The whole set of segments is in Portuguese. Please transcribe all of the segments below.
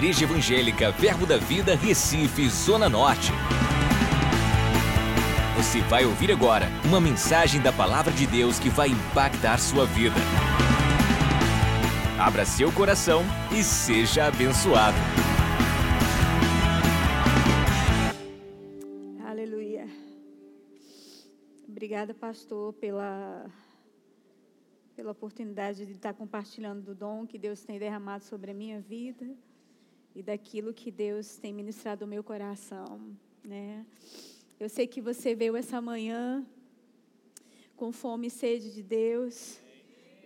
Igreja Evangélica Verbo da Vida, Recife, Zona Norte. Você vai ouvir agora uma mensagem da Palavra de Deus que vai impactar sua vida. Abra seu coração e seja abençoado. Aleluia. Obrigada, pastor, pela pela oportunidade de estar compartilhando do dom que Deus tem derramado sobre a minha vida e daquilo que Deus tem ministrado no meu coração, né? Eu sei que você veio essa manhã com fome e sede de Deus,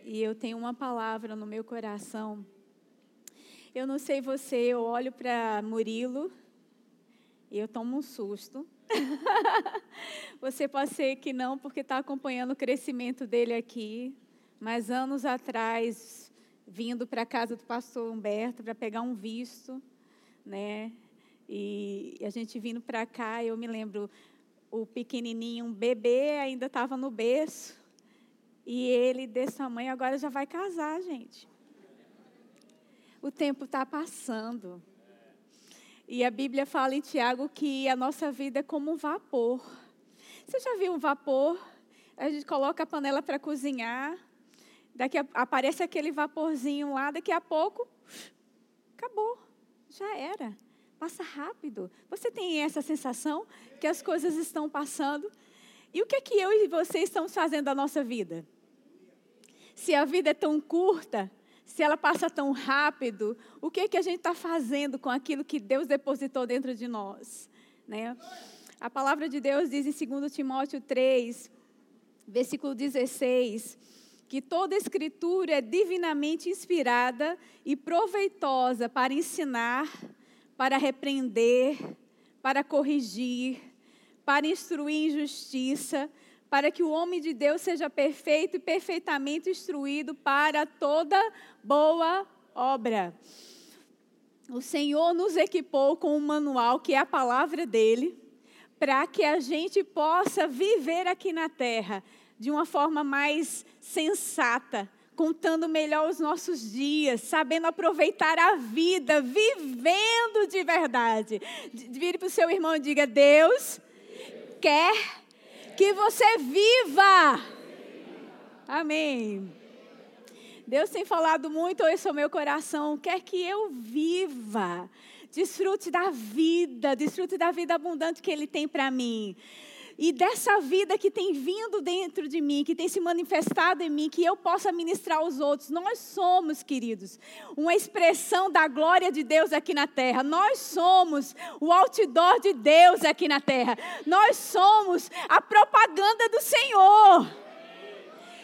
e eu tenho uma palavra no meu coração. Eu não sei você, eu olho para Murilo e eu tomo um susto. você pode ser que não, porque está acompanhando o crescimento dele aqui, mas anos atrás, vindo para a casa do pastor Humberto para pegar um visto, né? E a gente vindo para cá, eu me lembro, o pequenininho, um bebê, ainda estava no berço. E ele, desse tamanho, agora já vai casar, gente. O tempo está passando. E a Bíblia fala em Tiago que a nossa vida é como um vapor. Você já viu um vapor? A gente coloca a panela para cozinhar, Daqui a, aparece aquele vaporzinho lá, daqui a pouco, acabou, já era. Passa rápido. Você tem essa sensação que as coisas estão passando? E o que é que eu e você estamos fazendo da nossa vida? Se a vida é tão curta, se ela passa tão rápido, o que é que a gente está fazendo com aquilo que Deus depositou dentro de nós? Né? A palavra de Deus diz em 2 Timóteo 3, versículo 16 que toda escritura é divinamente inspirada e proveitosa para ensinar, para repreender, para corrigir, para instruir em justiça, para que o homem de Deus seja perfeito e perfeitamente instruído para toda boa obra. O Senhor nos equipou com um manual que é a palavra dele, para que a gente possa viver aqui na terra de uma forma mais sensata, contando melhor os nossos dias, sabendo aproveitar a vida, vivendo de verdade. Vire para o seu irmão e diga: Deus quer que você viva. Amém. Deus tem falado muito isso ao meu coração, quer que eu viva. Desfrute da vida, desfrute da vida abundante que Ele tem para mim e dessa vida que tem vindo dentro de mim, que tem se manifestado em mim, que eu possa ministrar aos outros. Nós somos, queridos, uma expressão da glória de Deus aqui na terra. Nós somos o outdoor de Deus aqui na terra. Nós somos a propaganda do Senhor.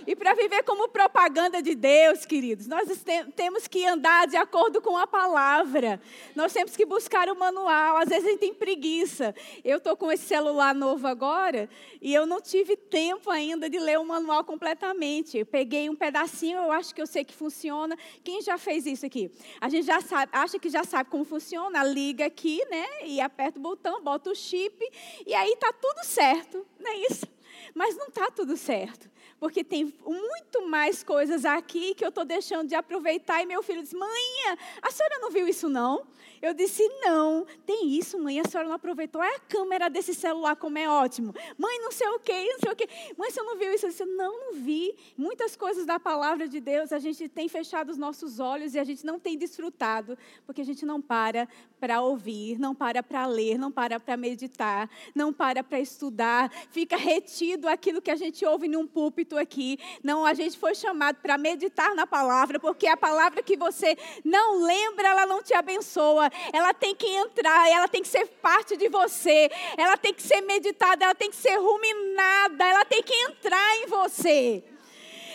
E para viver como propaganda de Deus, queridos, nós temos que andar de acordo com a palavra. Nós temos que buscar o manual. Às vezes a gente tem preguiça. Eu estou com esse celular novo agora e eu não tive tempo ainda de ler o manual completamente. Eu peguei um pedacinho, eu acho que eu sei que funciona. Quem já fez isso aqui? A gente já sabe, acha que já sabe como funciona. Liga aqui, né? E aperta o botão, bota o chip e aí tá tudo certo, não é isso? Mas não está tudo certo porque tem muito mais coisas aqui que eu estou deixando de aproveitar. E meu filho disse: Mãe, a senhora não viu isso não? Eu disse: Não, tem isso, mãe, a senhora não aproveitou. É a câmera desse celular, como é ótimo. Mãe, não sei o quê, não sei o quê. Mãe, você não viu isso? Eu disse: Não, não vi. Muitas coisas da palavra de Deus, a gente tem fechado os nossos olhos e a gente não tem desfrutado, porque a gente não para para ouvir, não para para ler, não para para meditar, não para para estudar, fica retido aquilo que a gente ouve num púlpito aqui. Não, a gente foi chamado para meditar na palavra, porque a palavra que você não lembra, ela não te abençoa. Ela tem que entrar, ela tem que ser parte de você. Ela tem que ser meditada, ela tem que ser ruminada, ela tem que entrar em você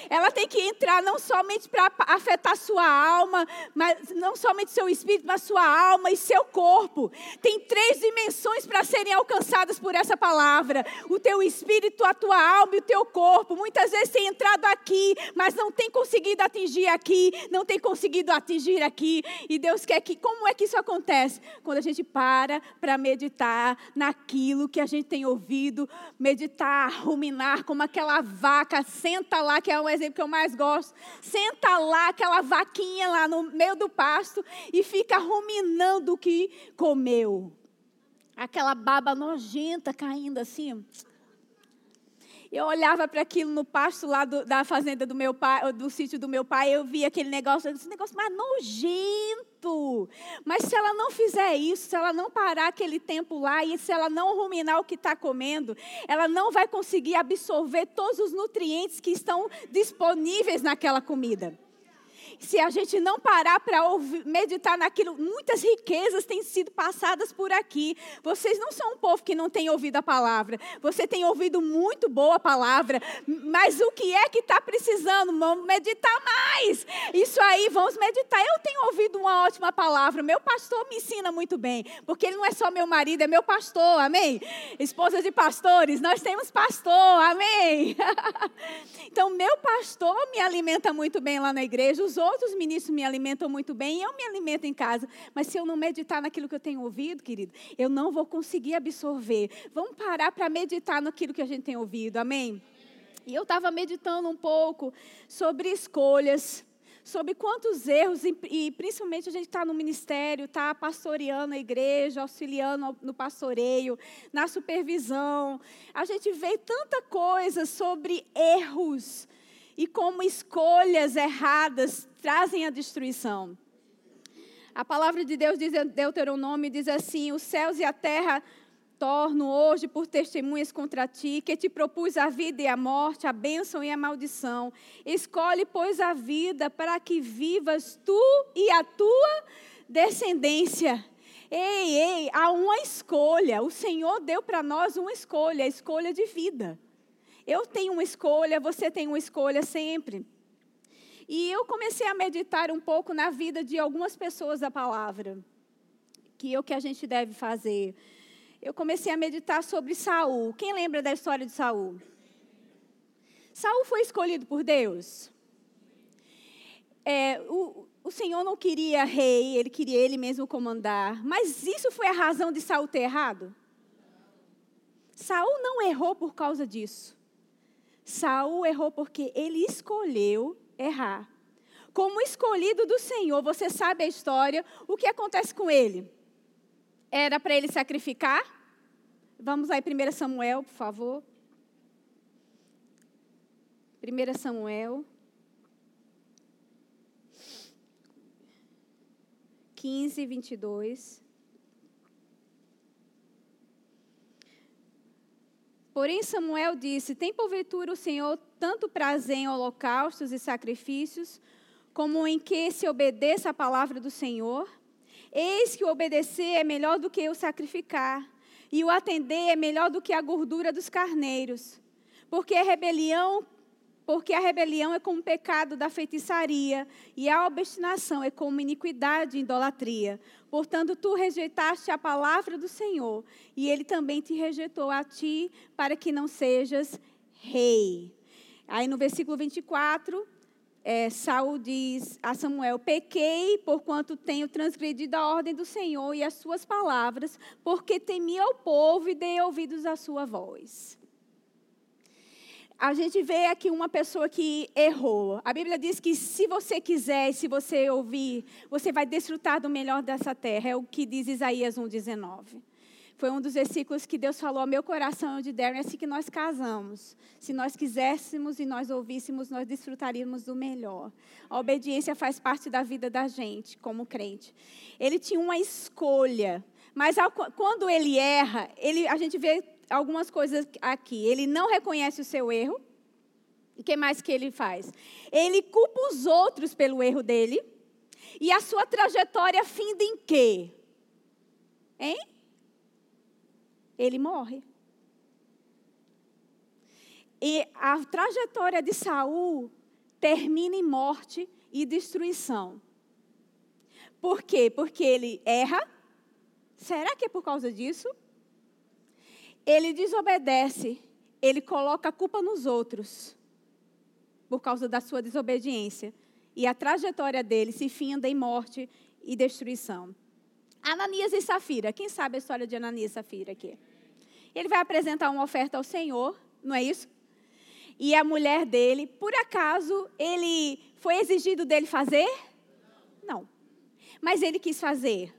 ela tem que entrar não somente para afetar sua alma, mas não somente seu espírito, mas sua alma e seu corpo. Tem três dimensões para serem alcançadas por essa palavra: o teu espírito, a tua alma e o teu corpo. Muitas vezes tem entrado aqui, mas não tem conseguido atingir aqui, não tem conseguido atingir aqui. E Deus quer que, como é que isso acontece? Quando a gente para para meditar naquilo que a gente tem ouvido, meditar, ruminar, como aquela vaca senta lá que é um exemplo, que eu mais gosto. Senta lá, aquela vaquinha lá no meio do pasto e fica ruminando o que comeu. Aquela baba nojenta caindo assim. Eu olhava para aquilo no pasto lá do, da fazenda do meu pai, do sítio do meu pai, eu via aquele negócio, esse negócio mais nojento. Mas se ela não fizer isso, se ela não parar aquele tempo lá e se ela não ruminar o que está comendo, ela não vai conseguir absorver todos os nutrientes que estão disponíveis naquela comida se a gente não parar para meditar naquilo, muitas riquezas têm sido passadas por aqui. Vocês não são um povo que não tem ouvido a palavra. Você tem ouvido muito boa palavra, mas o que é que está precisando? Vamos meditar mais. Isso aí, vamos meditar. Eu tenho ouvido uma ótima palavra. Meu pastor me ensina muito bem, porque ele não é só meu marido, é meu pastor, amém? Esposa de pastores, nós temos pastor, amém? então, meu pastor me alimenta muito bem lá na igreja, os outros ministros me alimentam muito bem eu me alimento em casa. Mas se eu não meditar naquilo que eu tenho ouvido, querido, eu não vou conseguir absorver. Vamos parar para meditar naquilo que a gente tem ouvido, amém? E eu estava meditando um pouco sobre escolhas, sobre quantos erros, e principalmente a gente está no ministério, está pastoreando a igreja, auxiliando no pastoreio, na supervisão. A gente vê tanta coisa sobre erros e como escolhas erradas trazem a destruição. A palavra de Deus diz em Deuteronômio diz assim: "Os céus e a terra torno hoje por testemunhas contra ti, que te propus a vida e a morte, a bênção e a maldição. Escolhe, pois, a vida para que vivas tu e a tua descendência. Ei, ei, há uma escolha. O Senhor deu para nós uma escolha, a escolha de vida. Eu tenho uma escolha, você tem uma escolha sempre. E eu comecei a meditar um pouco na vida de algumas pessoas da palavra, que é o que a gente deve fazer. Eu comecei a meditar sobre Saul. Quem lembra da história de Saul? Saul foi escolhido por Deus. É, o, o Senhor não queria rei, ele queria ele mesmo comandar. Mas isso foi a razão de Saul ter errado? Saul não errou por causa disso. Saul errou porque ele escolheu errar. Como escolhido do Senhor, você sabe a história, o que acontece com ele? Era para ele sacrificar? Vamos aí, 1 Samuel, por favor. 1 Samuel. 15, 22. Porém, Samuel disse: Tem porventura o Senhor tanto prazer em holocaustos e sacrifícios, como em que se obedeça a palavra do Senhor? Eis que o obedecer é melhor do que o sacrificar, e o atender é melhor do que a gordura dos carneiros. Porque a rebelião porque a rebelião é como o pecado da feitiçaria, e a obstinação é como iniquidade e idolatria. Portanto, tu rejeitaste a palavra do Senhor, e ele também te rejeitou a ti, para que não sejas rei. Aí no versículo 24, é, Saul diz a Samuel: Pequei, porquanto tenho transgredido a ordem do Senhor e as suas palavras, porque temi ao povo e dei ouvidos à sua voz a gente vê aqui uma pessoa que errou. A Bíblia diz que se você quiser, se você ouvir, você vai desfrutar do melhor dessa terra. É o que diz Isaías 1,19. Foi um dos versículos que Deus falou ao meu coração de Darren, é assim que nós casamos. Se nós quiséssemos e nós ouvíssemos, nós desfrutaríamos do melhor. A obediência faz parte da vida da gente, como crente. Ele tinha uma escolha, mas ao, quando ele erra, ele, a gente vê algumas coisas aqui. Ele não reconhece o seu erro. E o que mais que ele faz? Ele culpa os outros pelo erro dele. E a sua trajetória finda em quê? Hein? Ele morre. E a trajetória de Saul termina em morte e destruição. Por quê? Porque ele erra. Será que é por causa disso? ele desobedece, ele coloca a culpa nos outros por causa da sua desobediência. E a trajetória dele se finda em morte e destruição. Ananias e Safira, quem sabe a história de Ananias e Safira aqui? Ele vai apresentar uma oferta ao Senhor, não é isso? e a mulher dele, por acaso ele foi exigido dele fazer? Não. Mas ele quis fazer.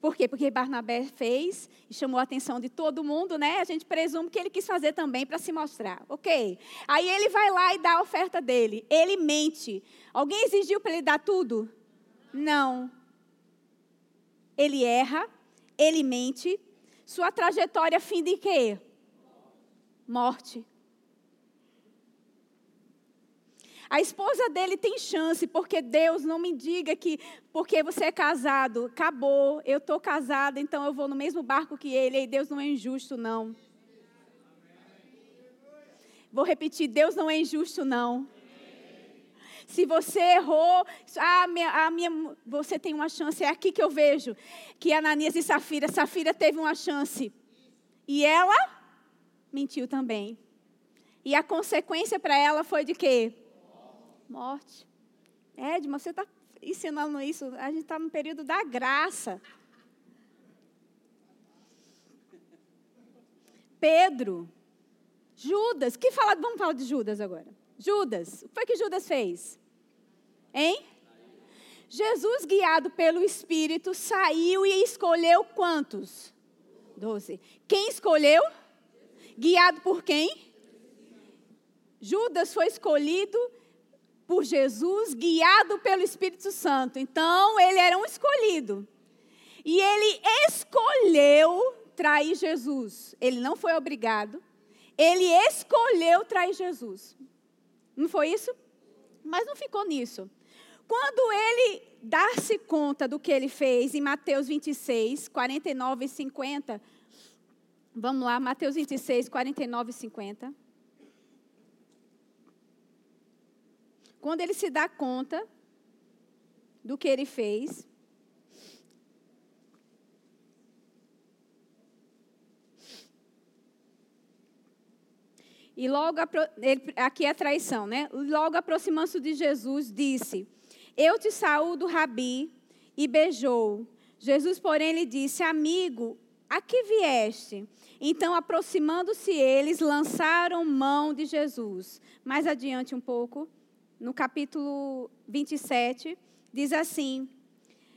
Por quê? Porque Barnabé fez e chamou a atenção de todo mundo, né? A gente presume que ele quis fazer também para se mostrar. Ok. Aí ele vai lá e dá a oferta dele. Ele mente. Alguém exigiu para ele dar tudo? Não. Ele erra, ele mente. Sua trajetória fim de quê? Morte. A esposa dele tem chance, porque Deus não me diga que porque você é casado, acabou, eu estou casada, então eu vou no mesmo barco que ele, e Deus não é injusto, não. Vou repetir, Deus não é injusto, não. Se você errou, ah, minha, a minha, você tem uma chance. É aqui que eu vejo que Ananias e Safira, Safira teve uma chance. E ela mentiu também. E a consequência para ela foi de quê? morte. Edma, você está ensinando isso? A gente está no período da graça. Pedro, Judas, que fala, vamos falar de Judas agora. Judas, o que foi que Judas fez? Hein? Jesus, guiado pelo Espírito, saiu e escolheu quantos? Doze. Quem escolheu? Guiado por quem? Judas foi escolhido por Jesus, guiado pelo Espírito Santo. Então, ele era um escolhido. E ele escolheu trair Jesus. Ele não foi obrigado. Ele escolheu trair Jesus. Não foi isso? Mas não ficou nisso. Quando ele dá-se conta do que ele fez, em Mateus 26, 49 e 50. Vamos lá, Mateus 26, 49 e 50. Quando ele se dá conta do que ele fez, E logo, aqui é a traição, né? Logo aproximando-se de Jesus, disse: Eu te saúdo, Rabi, e beijou. Jesus, porém, lhe disse: Amigo, a que vieste? Então, aproximando-se eles, lançaram mão de Jesus. Mais adiante um pouco no capítulo 27, diz assim,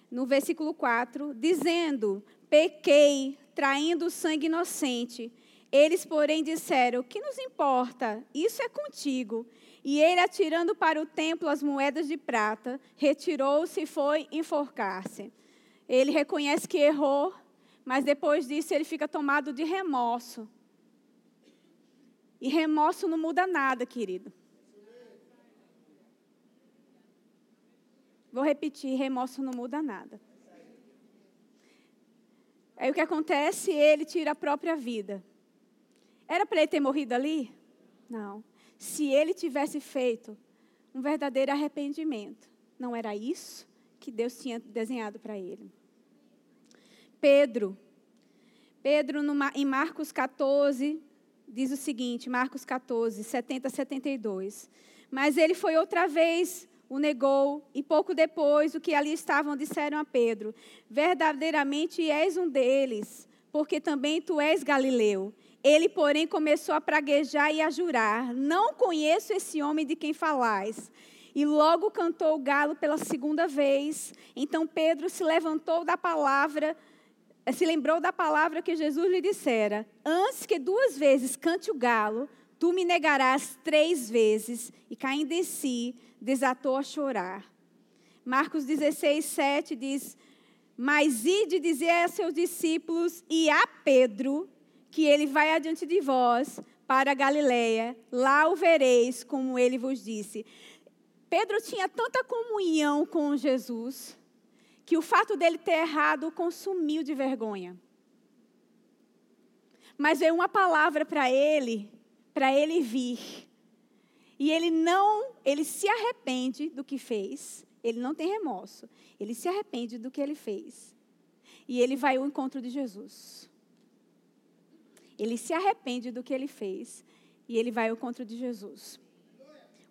no versículo 4, dizendo: Pequei, traindo o sangue inocente. Eles, porém, disseram: Que nos importa? Isso é contigo. E ele, atirando para o templo as moedas de prata, retirou-se e foi enforcar-se. Ele reconhece que errou, mas depois disso ele fica tomado de remorso. E remorso não muda nada, querido. Vou repetir, remorso não muda nada. Aí o que acontece? Ele tira a própria vida. Era para ele ter morrido ali? Não. Se ele tivesse feito um verdadeiro arrependimento, não era isso que Deus tinha desenhado para ele. Pedro. Pedro, em Marcos 14, diz o seguinte: Marcos 14, 70 a 72. Mas ele foi outra vez o negou, e pouco depois, o que ali estavam disseram a Pedro: Verdadeiramente és um deles, porque também tu és galileu. Ele, porém, começou a praguejar e a jurar: Não conheço esse homem de quem falais. E logo cantou o galo pela segunda vez. Então Pedro se levantou da palavra, se lembrou da palavra que Jesus lhe dissera: Antes que duas vezes cante o galo, tu me negarás três vezes. E caindo em si, desatou a chorar. Marcos 16, 7 diz: Mas ide dizer a seus discípulos e a Pedro que ele vai adiante de vós para Galiléia, lá o vereis, como ele vos disse. Pedro tinha tanta comunhão com Jesus que o fato dele ter errado o consumiu de vergonha. Mas veio uma palavra para ele, para ele vir e ele não, ele se arrepende do que fez. Ele não tem remorso. Ele se arrepende do que ele fez. E ele vai ao encontro de Jesus. Ele se arrepende do que ele fez. E ele vai ao encontro de Jesus.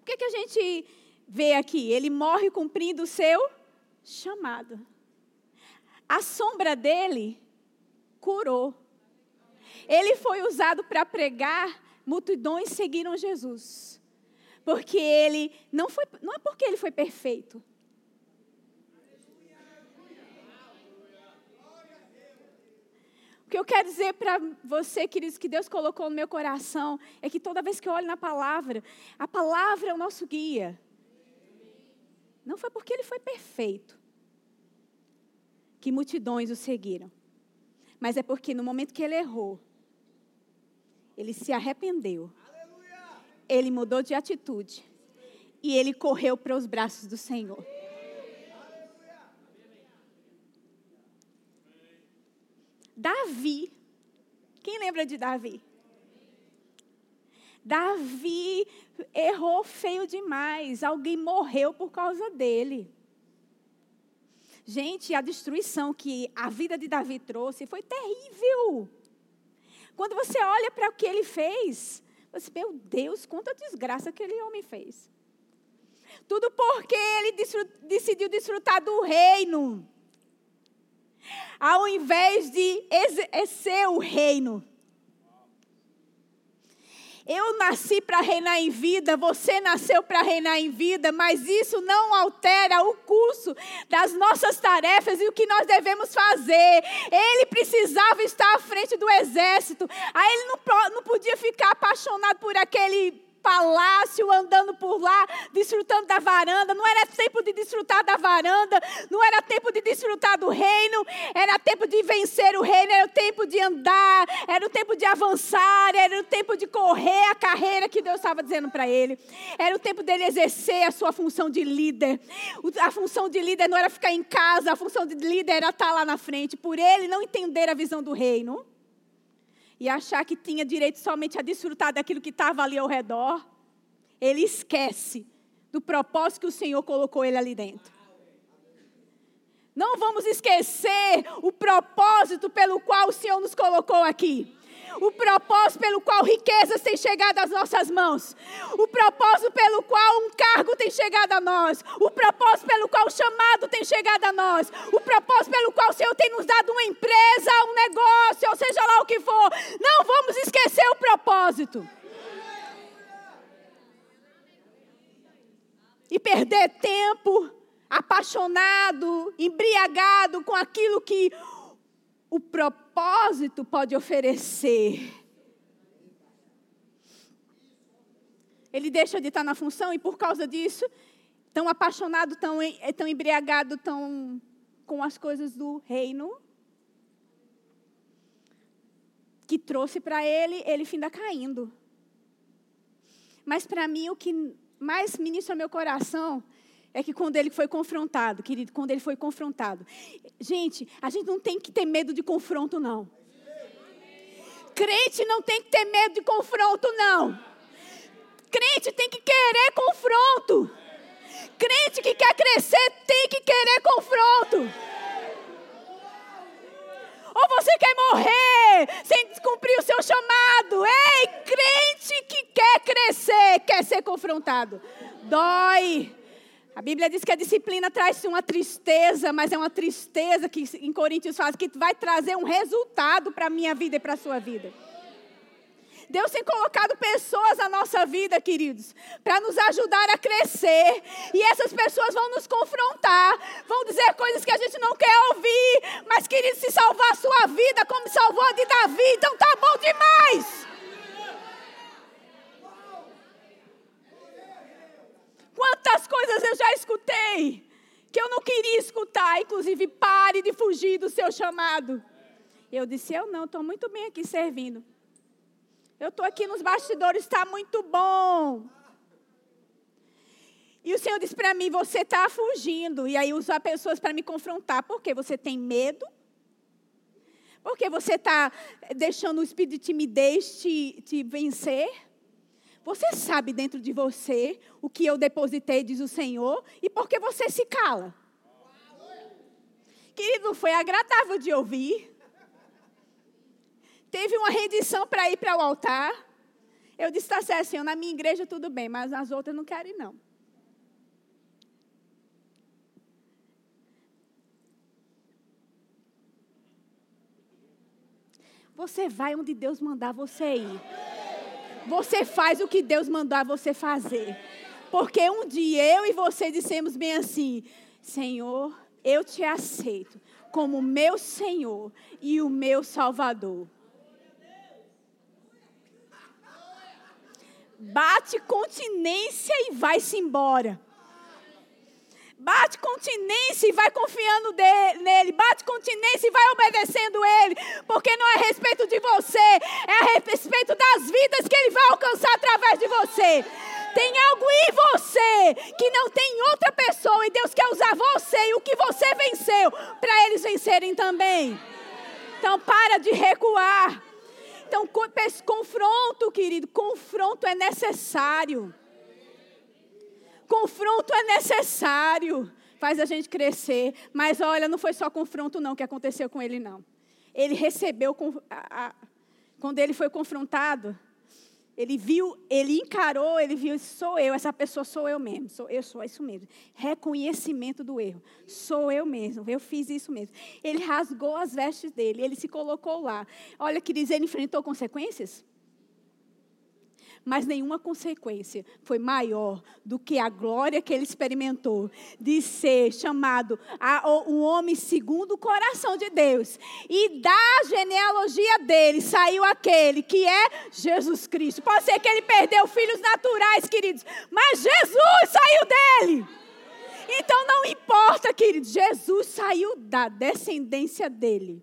O que, que a gente vê aqui? Ele morre cumprindo o seu chamado. A sombra dele curou. Ele foi usado para pregar, multidões seguiram Jesus Porque ele não foi, não é porque ele foi perfeito. O que eu quero dizer para você, queridos, que Deus colocou no meu coração, é que toda vez que eu olho na palavra, a palavra é o nosso guia. Não foi porque ele foi perfeito que multidões o seguiram, mas é porque no momento que ele errou, ele se arrependeu, ele mudou de atitude e ele correu para os braços do Senhor. Davi. Quem lembra de Davi? Davi errou feio demais. Alguém morreu por causa dele. Gente, a destruição que a vida de Davi trouxe foi terrível. Quando você olha para o que ele fez, você, meu Deus, quanta desgraça aquele homem fez. Tudo porque ele decidiu desfrutar do reino ao invés de exercer o reino. Eu nasci para reinar em vida, você nasceu para reinar em vida, mas isso não altera o curso das nossas tarefas e o que nós devemos fazer. Ele precisava estar à frente do exército, aí ele não, não podia ficar apaixonado por aquele palácio, andando por lá, desfrutando da varanda. Não era tempo de desfrutar da varanda, não era tempo de desfrutar do reino, era tempo de vencer o reino, era o tempo de andar, era o tempo de avançar, era o tempo de correr a carreira que Deus estava dizendo para ele. Era o tempo dele exercer a sua função de líder. A função de líder não era ficar em casa, a função de líder era estar lá na frente. Por ele não entender a visão do reino e achar que tinha direito somente a desfrutar daquilo que estava ali ao redor, ele esquece do propósito que o Senhor colocou ele ali dentro. Não vamos esquecer o propósito pelo qual o Senhor nos colocou aqui o propósito pelo qual riquezas têm chegado às nossas mãos, o propósito pelo qual um cargo tem chegado a nós, o propósito pelo qual o chamado tem chegado a nós, o propósito pelo qual o Senhor tem nos dado uma empresa, um negócio, ou seja lá o que for. Não vamos esquecer o propósito. E perder tempo apaixonado, embriagado com aquilo que o propósito pode oferecer. Ele deixa de estar na função e por causa disso, tão apaixonado, tão, tão embriagado, tão com as coisas do reino, que trouxe para ele, ele finda caindo. Mas para mim, o que mais ministra meu coração é que quando ele foi confrontado, querido, quando ele foi confrontado. Gente, a gente não tem que ter medo de confronto, não. Crente não tem que ter medo de confronto, não. Crente tem que querer confronto. Crente que quer crescer tem que querer confronto. Ou você quer morrer sem cumprir o seu chamado? Ei, crente que quer crescer, quer ser confrontado. Dói a Bíblia diz que a disciplina traz uma tristeza, mas é uma tristeza que em Coríntios fala que vai trazer um resultado para a minha vida e para a sua vida. Deus tem colocado pessoas na nossa vida, queridos, para nos ajudar a crescer. E essas pessoas vão nos confrontar, vão dizer coisas que a gente não quer ouvir. Mas, queridos, se salvar a sua vida como salvou a de Davi, então tá bom demais. Quantas coisas eu já escutei que eu não queria escutar, inclusive pare de fugir do seu chamado. Eu disse: Eu não, estou muito bem aqui servindo. Eu estou aqui nos bastidores, está muito bom. E o Senhor disse para mim: Você está fugindo. E aí usa pessoas para me confrontar. Por quê? Você tem medo? Porque você está deixando o espírito de timidez te, te vencer? Você sabe dentro de você o que eu depositei, diz o Senhor, e por que você se cala? Querido, foi agradável de ouvir. Teve uma rendição para ir para o altar. Eu disse, está certo, Senhor, na minha igreja tudo bem, mas nas outras não quero ir, não. Você vai onde Deus mandar você ir. Você faz o que Deus mandar você fazer. Porque um dia eu e você dissemos bem assim: Senhor, eu te aceito como meu Senhor e o meu Salvador. Bate continência e vai-se embora. Bate continência e vai confiando nele. Bate continência e vai obedecendo ele. Porque não é a respeito de você, é a respeito das vidas que ele vai alcançar através de você. Tem algo em você que não tem outra pessoa e Deus quer usar você e o que você venceu para eles vencerem também. Então para de recuar. Então confronto, querido, confronto é necessário. Confronto é necessário. Faz a gente crescer. Mas olha, não foi só confronto não que aconteceu com ele não. Ele recebeu quando ele foi confrontado, ele viu, ele encarou, ele viu, sou eu, essa pessoa sou eu mesmo, sou eu sou isso mesmo. Reconhecimento do erro. Sou eu mesmo, eu fiz isso mesmo. Ele rasgou as vestes dele, ele se colocou lá. Olha, queridos, ele enfrentou consequências? Mas nenhuma consequência foi maior do que a glória que ele experimentou de ser chamado a, um homem segundo o coração de Deus. E da genealogia dele saiu aquele que é Jesus Cristo. Pode ser que ele perdeu filhos naturais, queridos, mas Jesus saiu dele. Então não importa, queridos, Jesus saiu da descendência dele.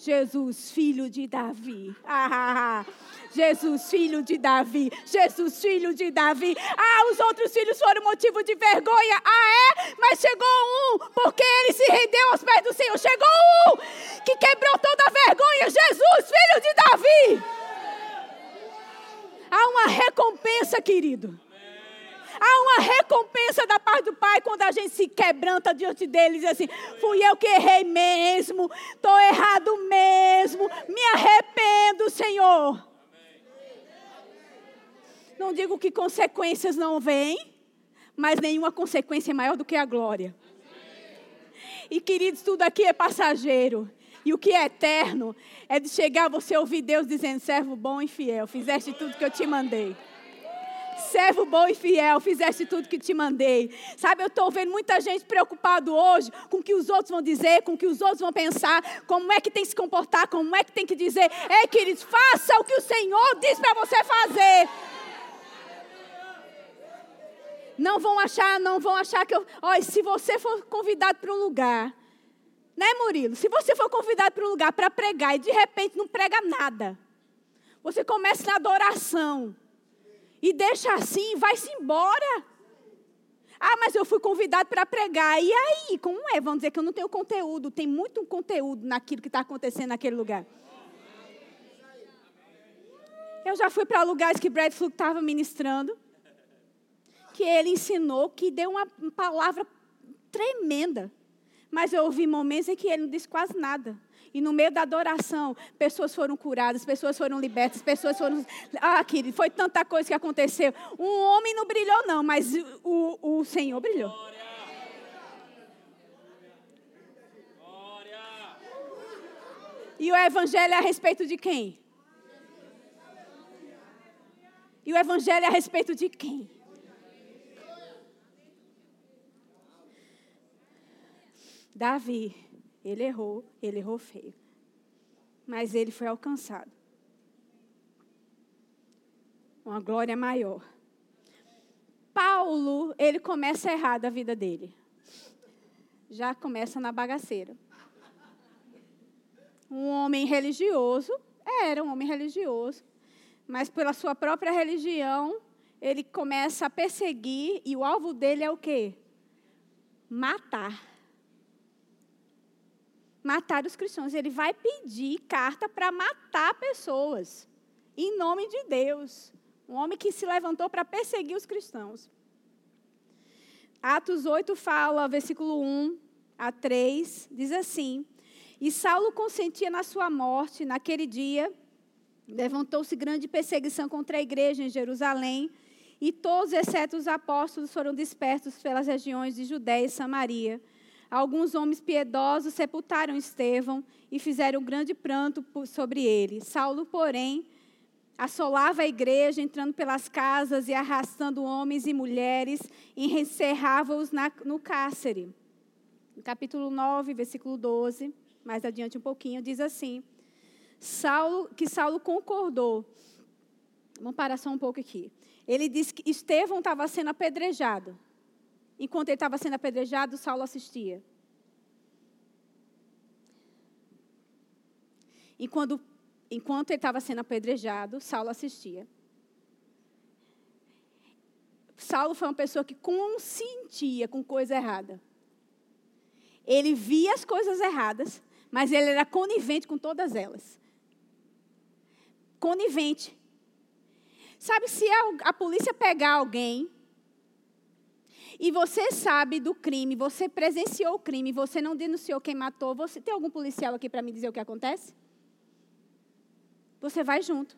Jesus, filho de Davi. Ah, ah, ah. Jesus, filho de Davi. Jesus, filho de Davi. Ah, os outros filhos foram motivo de vergonha. Ah, é? Mas chegou um, porque ele se rendeu aos pés do Senhor. Chegou um que quebrou toda a vergonha. Jesus, filho de Davi. Há uma recompensa, querido. Há uma recompensa da parte do Pai quando a gente se quebranta diante dele e diz assim: fui eu que errei mesmo, estou errado mesmo, me arrependo, Senhor. Não digo que consequências não vêm, mas nenhuma consequência é maior do que a glória. E queridos, tudo aqui é passageiro. E o que é eterno é de chegar você ouvir Deus dizendo: servo bom e fiel, fizeste tudo que eu te mandei. Servo bom e fiel, fizeste tudo que te mandei. Sabe, eu estou vendo muita gente preocupado hoje com o que os outros vão dizer, com o que os outros vão pensar, como é que tem que se comportar, como é que tem que dizer. Ei, queridos, faça o que o Senhor diz para você fazer. Não vão achar, não vão achar que eu. Olha, se você for convidado para um lugar, né, Murilo? Se você for convidado para um lugar para pregar e de repente não prega nada, você começa na adoração e deixa assim, vai-se embora. Ah, mas eu fui convidado para pregar. E aí, como é? Vamos dizer que eu não tenho conteúdo. Tem muito conteúdo naquilo que está acontecendo naquele lugar. Eu já fui para lugares que Brad Fluke estava ministrando que ele ensinou, que deu uma palavra tremenda. Mas eu ouvi momentos em que ele não disse quase nada. E no meio da adoração, pessoas foram curadas, pessoas foram libertas, pessoas foram. Ah, querido, foi tanta coisa que aconteceu. Um homem não brilhou, não, mas o, o Senhor brilhou. E o evangelho é a respeito de quem? E o evangelho é a respeito de quem? Davi, ele errou, ele errou feio. Mas ele foi alcançado. Uma glória maior. Paulo, ele começa errado a vida dele. Já começa na bagaceira. Um homem religioso, era um homem religioso, mas pela sua própria religião, ele começa a perseguir e o alvo dele é o quê? Matar matar os cristãos. Ele vai pedir carta para matar pessoas, em nome de Deus. Um homem que se levantou para perseguir os cristãos. Atos 8 fala, versículo 1 a 3, diz assim: E Saulo consentia na sua morte, naquele dia, levantou-se grande perseguição contra a igreja em Jerusalém, e todos, exceto os apóstolos, foram dispersos pelas regiões de Judéia e Samaria. Alguns homens piedosos sepultaram Estevão e fizeram grande pranto sobre ele. Saulo, porém, assolava a igreja, entrando pelas casas e arrastando homens e mulheres, e encerrava-os no cárcere. No capítulo 9, versículo 12, mais adiante um pouquinho, diz assim: Saulo, que Saulo concordou. Vamos parar só um pouco aqui. Ele diz que Estevão estava sendo apedrejado. Enquanto ele estava sendo apedrejado, Saulo assistia. E quando enquanto ele estava sendo apedrejado, Saulo assistia. Saulo foi uma pessoa que consentia com coisa errada. Ele via as coisas erradas, mas ele era conivente com todas elas. Conivente. Sabe, se a, a polícia pegar alguém e você sabe do crime, você presenciou o crime, você não denunciou quem matou, você tem algum policial aqui para me dizer o que acontece? você vai junto.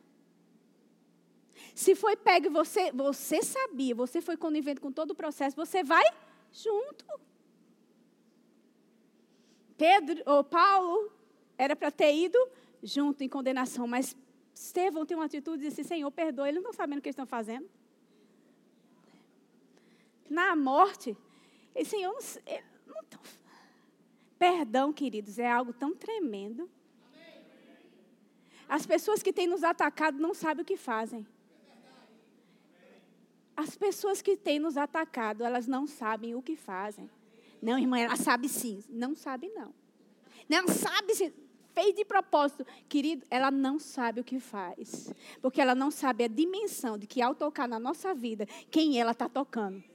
Se foi pego você, você sabia, você foi conivente com todo o processo, você vai junto. Pedro ou Paulo era para ter ido junto em condenação, mas Estevão tem uma atitude de dizer, Senhor, perdoa, eles não estão sabendo o que estão fazendo. Na morte, ele, Senhor, não, não tô... Perdão, queridos, é algo tão tremendo. As pessoas que têm nos atacado não sabem o que fazem. As pessoas que têm nos atacado, elas não sabem o que fazem. Não, irmã, ela sabe sim. Não sabe, não. Não sabe sim. Fez de propósito. Querido, ela não sabe o que faz. Porque ela não sabe a dimensão de que ao tocar na nossa vida, quem ela está tocando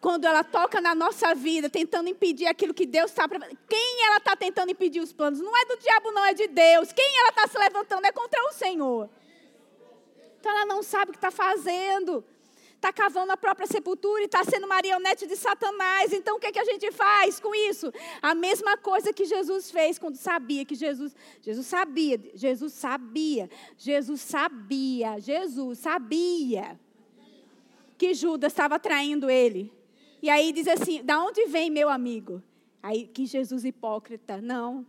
quando ela toca na nossa vida, tentando impedir aquilo que Deus está. Quem ela está tentando impedir os planos? Não é do diabo, não, é de Deus. Quem ela está se levantando é contra o Senhor. Então ela não sabe o que está fazendo. Está cavando a própria sepultura e está sendo marionete de Satanás. Então o que, é que a gente faz com isso? A mesma coisa que Jesus fez quando sabia que Jesus. Jesus sabia, Jesus sabia, Jesus sabia, Jesus sabia que Judas estava traindo ele. E aí diz assim: da onde vem meu amigo? Aí que Jesus hipócrita. Não.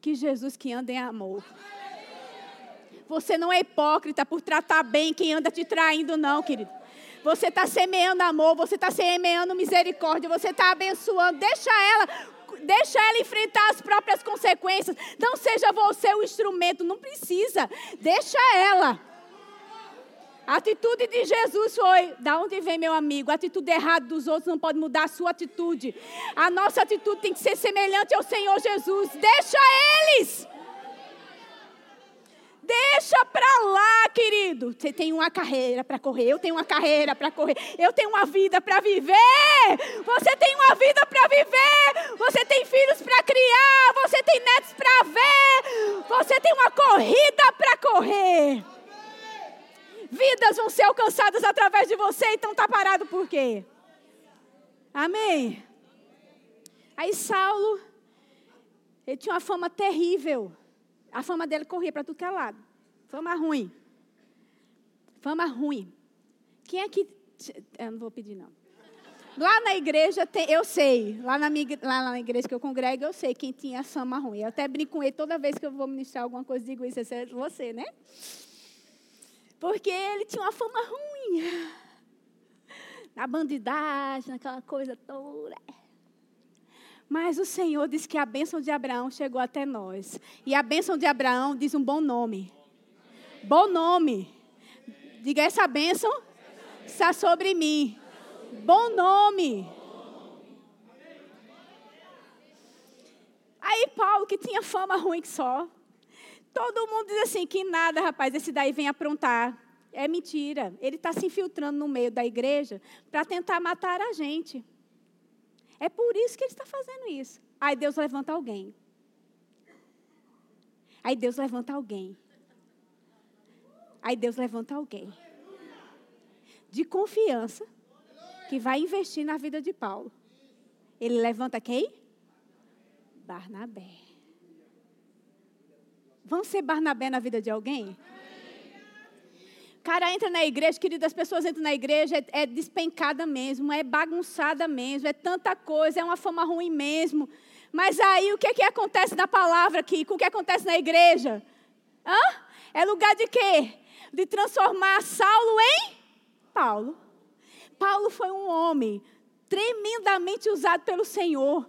Que Jesus que anda em amor. Você não é hipócrita por tratar bem quem anda te traindo, não, querido. Você está semeando amor, você está semeando misericórdia, você está abençoando. Deixa ela, deixa ela enfrentar as próprias consequências. Não seja você o instrumento, não precisa. Deixa ela. A atitude de Jesus foi: da onde vem meu amigo? A atitude errada dos outros não pode mudar a sua atitude. A nossa atitude tem que ser semelhante ao Senhor Jesus. Deixa eles. Deixa para lá, querido. Você tem uma carreira para correr, eu tenho uma carreira para correr, eu tenho uma vida para viver. Você tem uma vida para viver. Você tem filhos para criar, você tem netos para ver. Você tem uma corrida para correr. Vidas vão ser alcançadas através de você, então está parado por quê? Amém? Aí Saulo, ele tinha uma fama terrível. A fama dele corria para tudo que é lado. Fama ruim. Fama ruim. Quem é que. Eu não vou pedir, não. Lá na igreja, tem, eu sei. Lá na, minha, lá na igreja que eu congrego, eu sei quem tinha fama ruim. Eu até brinco com ele toda vez que eu vou ministrar alguma coisa, digo isso, é você, né? Porque ele tinha uma fama ruim. Na bandidagem, naquela coisa toda. Mas o Senhor diz que a bênção de Abraão chegou até nós. E a bênção de Abraão diz um bom nome. Bom nome. Diga essa bênção está sobre mim. Bom nome. Aí Paulo, que tinha fama ruim que só, Todo mundo diz assim, que nada, rapaz, esse daí vem aprontar. É mentira. Ele está se infiltrando no meio da igreja para tentar matar a gente. É por isso que ele está fazendo isso. Aí Deus levanta alguém. Aí Deus levanta alguém. Aí Deus levanta alguém. De confiança. Que vai investir na vida de Paulo. Ele levanta quem? Barnabé. Vamos ser Barnabé na vida de alguém? cara entra na igreja, querido, as pessoas entram na igreja, é, é, despencada mesmo, é bagunçada mesmo, é tanta coisa, é uma fama ruim mesmo. Mas aí o que, é que acontece na palavra aqui? Com o que acontece na igreja? Hã? É lugar de quê? De transformar Saulo em Paulo. Paulo foi um homem tremendamente usado pelo Senhor.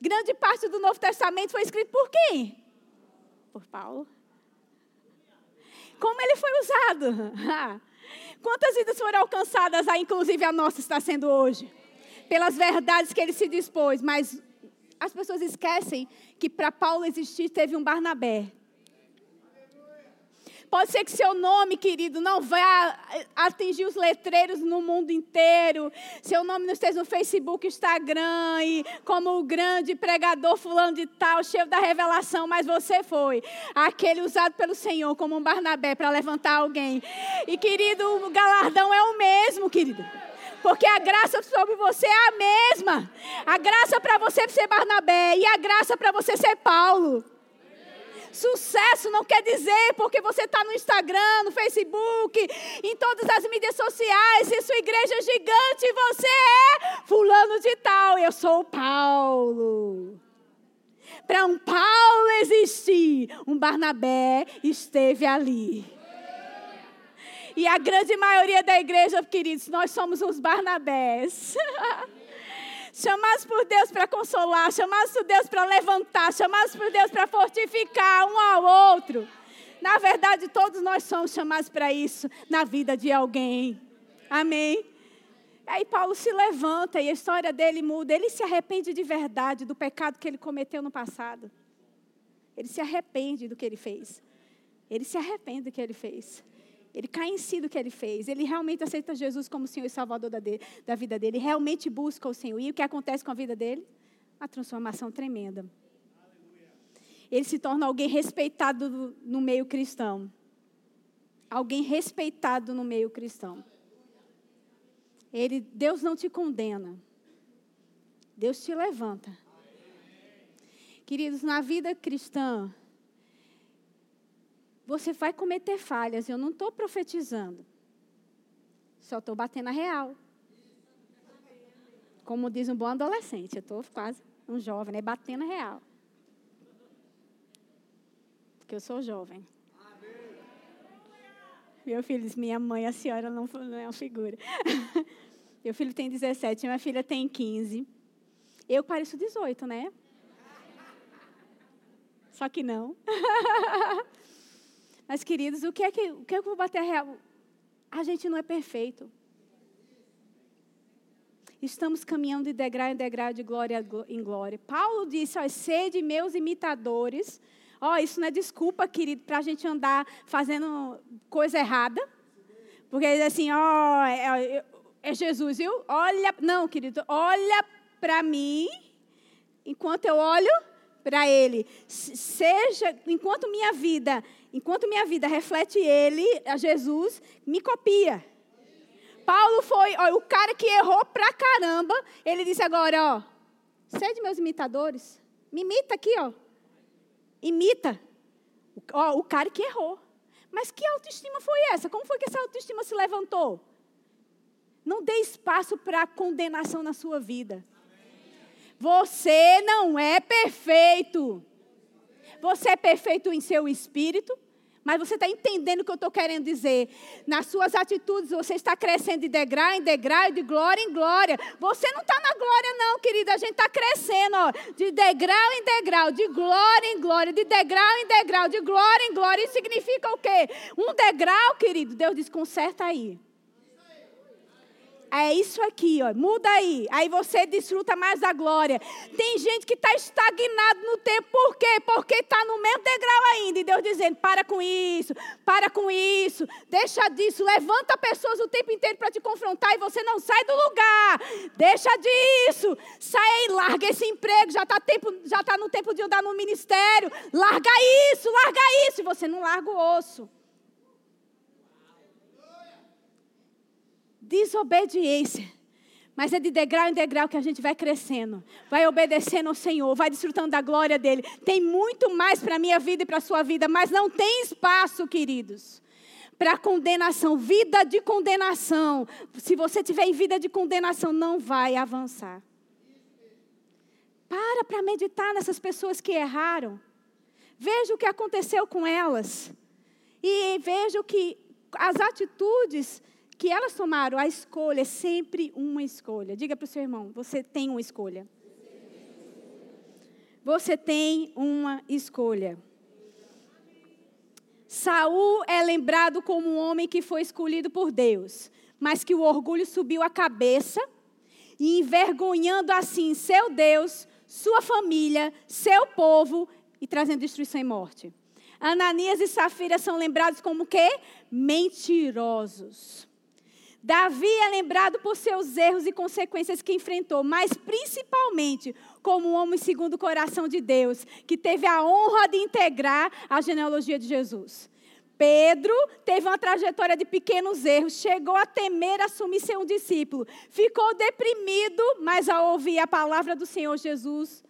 Grande parte do Novo Testamento foi escrito por quem? Por Paulo. Como ele foi usado? Quantas vidas foram alcançadas, aí, inclusive a nossa está sendo hoje? Pelas verdades que ele se dispôs, mas as pessoas esquecem que para Paulo existir teve um Barnabé. Pode ser que seu nome, querido, não vá atingir os letreiros no mundo inteiro. Seu nome não esteja no Facebook, Instagram, e como o grande pregador fulano de tal, cheio da revelação, mas você foi aquele usado pelo Senhor como um Barnabé para levantar alguém. E, querido, o galardão é o mesmo, querido. Porque a graça sobre você é a mesma. A graça para você ser Barnabé e a graça para você ser Paulo. Sucesso não quer dizer porque você está no Instagram, no Facebook, em todas as mídias sociais, se sua igreja é gigante, você é fulano de tal. Eu sou Paulo. Para um Paulo existir, um Barnabé esteve ali. E a grande maioria da igreja, queridos, nós somos uns Barnabés. chamados por Deus para consolar, chamados por Deus para levantar, chamados por Deus para fortificar um ao outro. Na verdade, todos nós somos chamados para isso na vida de alguém. Amém? Aí Paulo se levanta e a história dele muda. Ele se arrepende de verdade do pecado que ele cometeu no passado. Ele se arrepende do que ele fez. Ele se arrepende do que ele fez. Ele cai em si do que ele fez. Ele realmente aceita Jesus como Senhor e Salvador da, da vida dele. Ele realmente busca o Senhor. E o que acontece com a vida dele? Uma transformação tremenda. Ele se torna alguém respeitado no meio cristão. Alguém respeitado no meio cristão. Ele, Deus não te condena. Deus te levanta. Queridos, na vida cristã, você vai cometer falhas. Eu não estou profetizando. Só estou batendo a real. Como diz um bom adolescente, eu estou quase um jovem, né? Batendo a real. Porque eu sou jovem. Meu filho diz, minha mãe, a senhora não, não é uma figura. Meu filho tem 17, minha filha tem 15. Eu pareço 18, né? Só que não. Mas, queridos, o que é que, o que, é que eu vou bater a real? A gente não é perfeito. Estamos caminhando de degrau em degrau, de glória em glória. Paulo disse: ó, sede meus imitadores. Ó, isso não é desculpa, querido, para a gente andar fazendo coisa errada. Porque assim, ó, é, é Jesus, viu? Olha, não, querido, olha para mim enquanto eu olho para Ele. Seja, enquanto minha vida enquanto minha vida reflete Ele, a Jesus, me copia. Paulo foi ó, o cara que errou pra caramba. Ele disse agora, ó, sede meus imitadores. Me imita aqui, ó. Imita. Ó, o cara que errou. Mas que autoestima foi essa? Como foi que essa autoestima se levantou? Não dê espaço para condenação na sua vida. Você não é perfeito. Você é perfeito em seu espírito, mas você está entendendo o que eu estou querendo dizer. Nas suas atitudes, você está crescendo de degrau em degrau, de glória em glória. Você não está na glória, não, querida. A gente está crescendo, ó, de degrau em degrau, de glória em glória, de degrau em degrau, de glória em glória. Isso significa o quê? Um degrau, querido, Deus diz: conserta aí. É isso aqui, ó. Muda aí. Aí você desfruta mais da glória. Tem gente que está estagnado no tempo. Por quê? Porque está no mesmo degrau ainda. E Deus dizendo: para com isso, para com isso, deixa disso. Levanta pessoas o tempo inteiro para te confrontar e você não sai do lugar. Deixa disso. Sai aí, larga esse emprego. Já está tá no tempo de andar no ministério. Larga isso, larga isso. E você não larga o osso. Desobediência. Mas é de degrau em degrau que a gente vai crescendo, vai obedecendo ao Senhor, vai desfrutando da glória dele. Tem muito mais para a minha vida e para a sua vida, mas não tem espaço, queridos, para condenação, vida de condenação. Se você tiver em vida de condenação, não vai avançar. Para para meditar nessas pessoas que erraram. Veja o que aconteceu com elas. E vejo que as atitudes que elas tomaram, a escolha é sempre uma escolha. Diga para o seu irmão: você tem uma escolha. Você tem uma escolha. Saul é lembrado como um homem que foi escolhido por Deus, mas que o orgulho subiu a cabeça e envergonhando assim seu Deus, sua família, seu povo e trazendo destruição e morte. Ananias e Safira são lembrados como quê? Mentirosos. Davi é lembrado por seus erros e consequências que enfrentou, mas principalmente como um homem segundo o coração de Deus, que teve a honra de integrar a genealogia de Jesus. Pedro teve uma trajetória de pequenos erros, chegou a temer assumir ser um discípulo, ficou deprimido, mas ao ouvir a palavra do Senhor Jesus,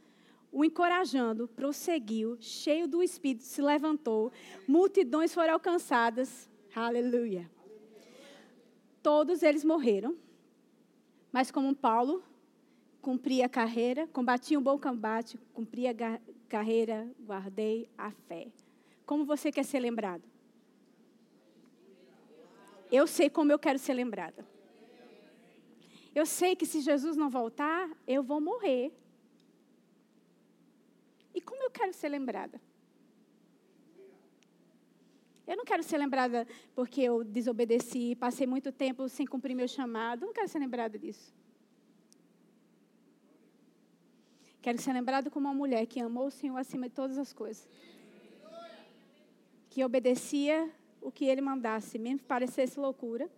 o encorajando, prosseguiu, cheio do Espírito, se levantou, multidões foram alcançadas. Aleluia. Todos eles morreram, mas como Paulo cumpria a carreira, combatia um bom combate, cumpria a carreira, guardei a fé. Como você quer ser lembrado? Eu sei como eu quero ser lembrada. Eu sei que se Jesus não voltar, eu vou morrer. E como eu quero ser lembrada? Eu não quero ser lembrada porque eu desobedeci, passei muito tempo sem cumprir meu chamado. Não quero ser lembrada disso. Quero ser lembrado como uma mulher que amou o Senhor acima de todas as coisas. Que obedecia o que ele mandasse, mesmo que parecesse loucura.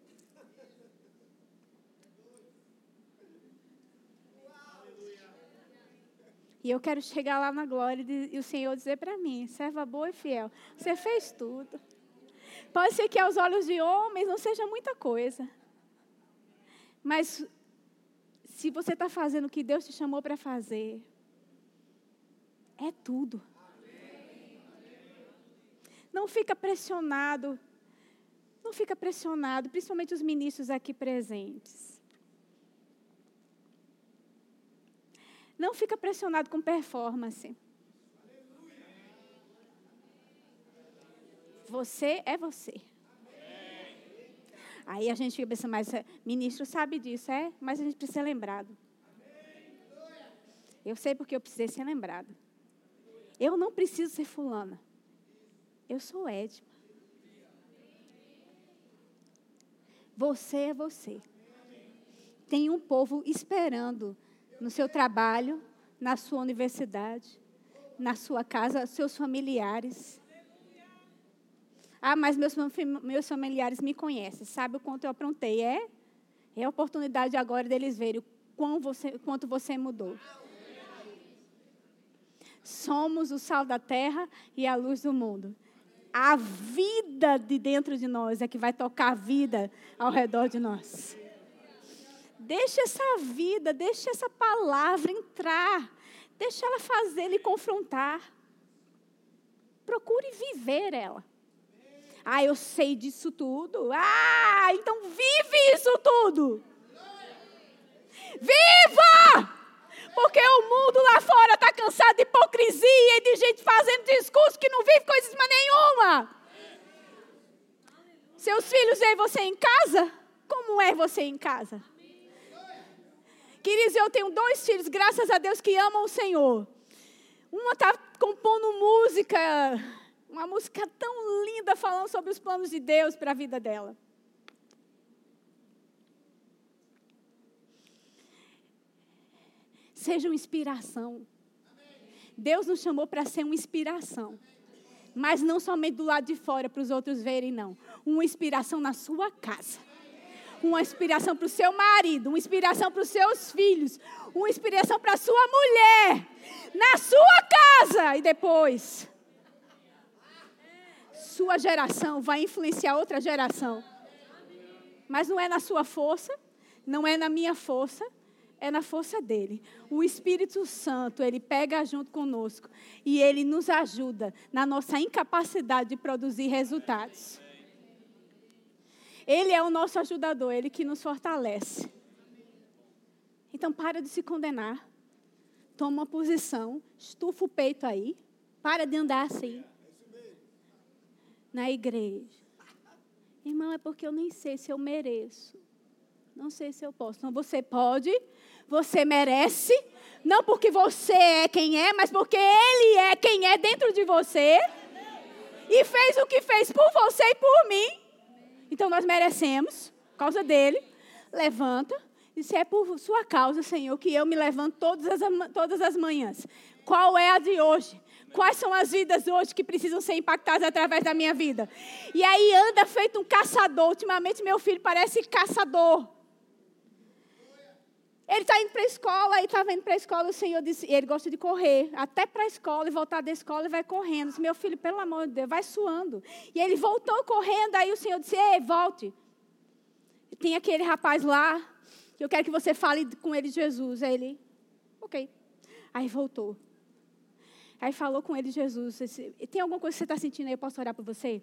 E eu quero chegar lá na glória e o Senhor dizer para mim: serva boa e fiel, você fez tudo. Pode ser que aos olhos de homens não seja muita coisa. Mas se você está fazendo o que Deus te chamou para fazer, é tudo. Não fica pressionado. Não fica pressionado, principalmente os ministros aqui presentes. Não fica pressionado com performance. Você é você. Aí a gente pensando, mas é, ministro sabe disso, é? Mas a gente precisa ser lembrado. Eu sei porque eu precisei ser lembrado. Eu não preciso ser fulana. Eu sou Edma. Você é você. Tem um povo esperando no seu trabalho, na sua universidade, na sua casa, seus familiares. Ah, mas meus, meus familiares me conhecem, sabe o quanto eu aprontei. É, é a oportunidade agora deles verem o quão você, quanto você mudou. Somos o sal da terra e a luz do mundo. A vida de dentro de nós é que vai tocar a vida ao redor de nós. Deixa essa vida, deixa essa palavra entrar. Deixa ela fazer lhe confrontar. Procure viver ela. Ah, eu sei disso tudo. Ah, então vive isso tudo. Viva! Porque o mundo lá fora está cansado de hipocrisia e de gente fazendo discurso que não vive coisas nenhuma. Seus filhos veem você em casa? Como é você em casa? Queridos, eu tenho dois filhos, graças a Deus, que amam o Senhor. Uma está compondo música, uma música tão linda falando sobre os planos de Deus para a vida dela. Seja uma inspiração. Deus nos chamou para ser uma inspiração. Mas não somente do lado de fora para os outros verem, não. Uma inspiração na sua casa. Uma inspiração para o seu marido, uma inspiração para os seus filhos, uma inspiração para a sua mulher, na sua casa. E depois, sua geração vai influenciar outra geração. Mas não é na sua força, não é na minha força, é na força dele. O Espírito Santo, ele pega junto conosco e ele nos ajuda na nossa incapacidade de produzir resultados. Ele é o nosso ajudador, ele que nos fortalece. Então, para de se condenar. Toma uma posição, estufa o peito aí, para de andar assim. Na igreja. Irmão, é porque eu nem sei se eu mereço. Não sei se eu posso. Então você pode, você merece, não porque você é quem é, mas porque Ele é quem é dentro de você. E fez o que fez por você e por mim. Então nós merecemos, por causa dele. Levanta. E se é por sua causa, Senhor, que eu me levanto todas as, todas as manhãs. Qual é a de hoje? Quais são as vidas hoje que precisam ser impactadas através da minha vida? E aí anda feito um caçador. Ultimamente meu filho parece caçador. Ele está indo para a escola, e estava indo para a escola, o Senhor disse, ele gosta de correr, até para a escola, e voltar da escola e vai correndo. Disse, meu filho, pelo amor de Deus, vai suando. E ele voltou correndo, aí o Senhor disse, ei, volte. Tem aquele rapaz lá, que eu quero que você fale com ele de Jesus. Aí ele, ok. Aí voltou. Aí falou com ele Jesus. Tem alguma coisa que você está sentindo aí? Eu posso orar por você?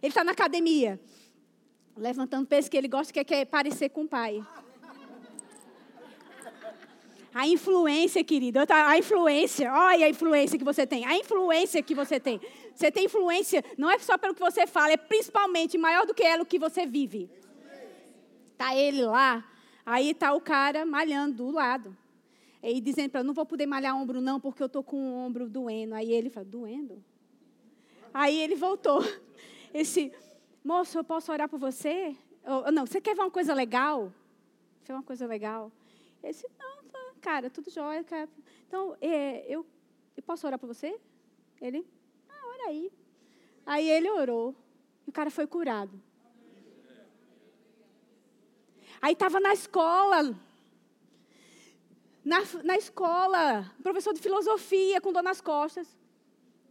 Ele está na academia, levantando peso que ele gosta, que quer parecer com o pai. A influência, querido, a influência, olha a influência que você tem, a influência que você tem. Você tem influência, não é só pelo que você fala, é principalmente maior do que ela o que você vive. Tá ele lá, aí tá o cara malhando do lado. E dizendo para não vou poder malhar ombro não, porque eu tô com o ombro doendo. Aí ele fala, doendo? Aí ele voltou. Esse, moço, eu posso orar por você? Ou, não, você quer ver uma coisa legal? Quer ver uma coisa legal? Ele disse, não, cara, tudo jóia. Cara. Então, é, eu, eu posso orar para você? Ele, ah, ora aí. Aí ele orou. E o cara foi curado. Aí estava na escola. Na, na escola, professor de filosofia com dor nas costas.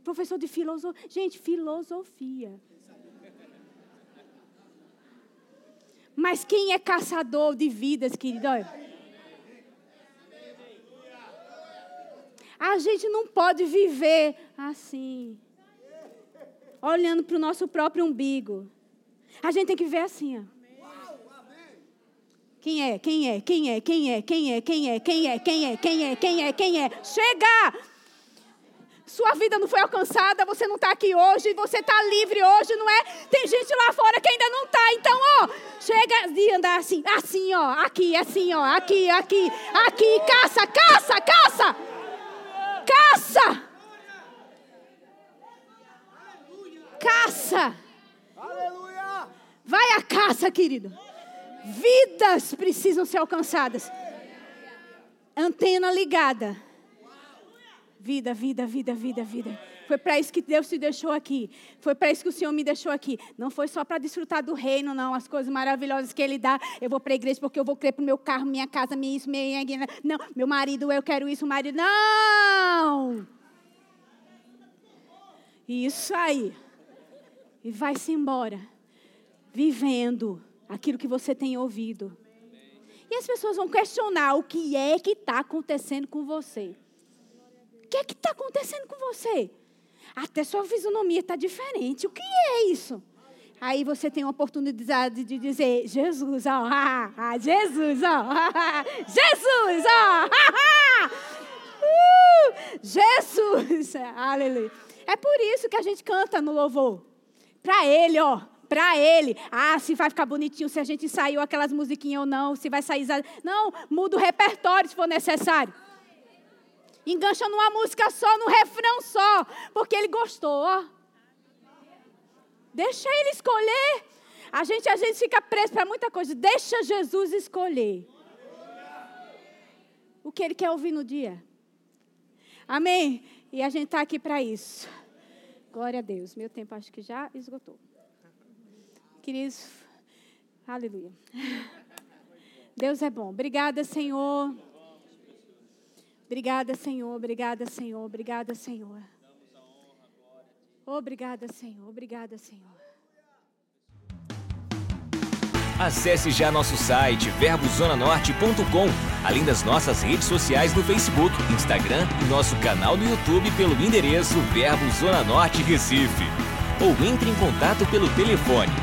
Professor de filosofia. Gente, filosofia. Mas quem é caçador de vidas, querido? A gente não pode viver assim, olhando para o nosso próprio umbigo. A gente tem que viver assim, ó. Quem é? Quem é? Quem é? Quem é? Quem é? Quem é? Quem é? Quem é? Quem é? Quem é? Quem é? Chega! Sua vida não foi alcançada, você não está aqui hoje, você está livre hoje, não é? Tem gente lá fora que ainda não está. Então, ó, chega de andar assim, assim, ó, aqui, assim, ó, aqui, aqui, aqui, caça, caça, caça! Caça! Caça! Vai à caça, querido. Vidas precisam ser alcançadas. Antena ligada. Vida, vida, vida, vida, vida. Foi para isso que Deus te deixou aqui. Foi para isso que o Senhor me deixou aqui. Não foi só para desfrutar do reino, não. As coisas maravilhosas que Ele dá. Eu vou para a igreja porque eu vou crer para o meu carro, minha casa, minha isso, minha. Não, meu marido, eu quero isso, marido. Não! Isso aí. E vai-se embora. Vivendo aquilo que você tem ouvido. E as pessoas vão questionar o que é que está acontecendo com você. O que é que está acontecendo com você? Até sua fisionomia está diferente. O que é isso? Aí você tem a oportunidade de dizer, Jesus, ó, ah, Jesus, ó, Jesus, ó, uh, Jesus, aleluia. É por isso que a gente canta no louvor. Para Ele, ó. Para Ele. Ah, se vai ficar bonitinho, se a gente ensaiou aquelas musiquinhas ou não, se vai sair. Não, muda o repertório se for necessário. Engancha numa música só, no refrão só, porque ele gostou, ó. Deixa ele escolher. A gente às vezes fica preso para muita coisa. Deixa Jesus escolher. O que ele quer ouvir no dia. Amém? E a gente está aqui para isso. Glória a Deus. Meu tempo acho que já esgotou. Queridos, aleluia. Deus é bom. Obrigada, Senhor. Obrigada, Senhor. Obrigada, Senhor. Obrigada, Senhor. Obrigada, Senhor. Obrigada, Senhor. Acesse já nosso site verbozonanorte.com, além das nossas redes sociais no Facebook, Instagram e nosso canal no YouTube pelo endereço Verbo Zona Norte Recife. Ou entre em contato pelo telefone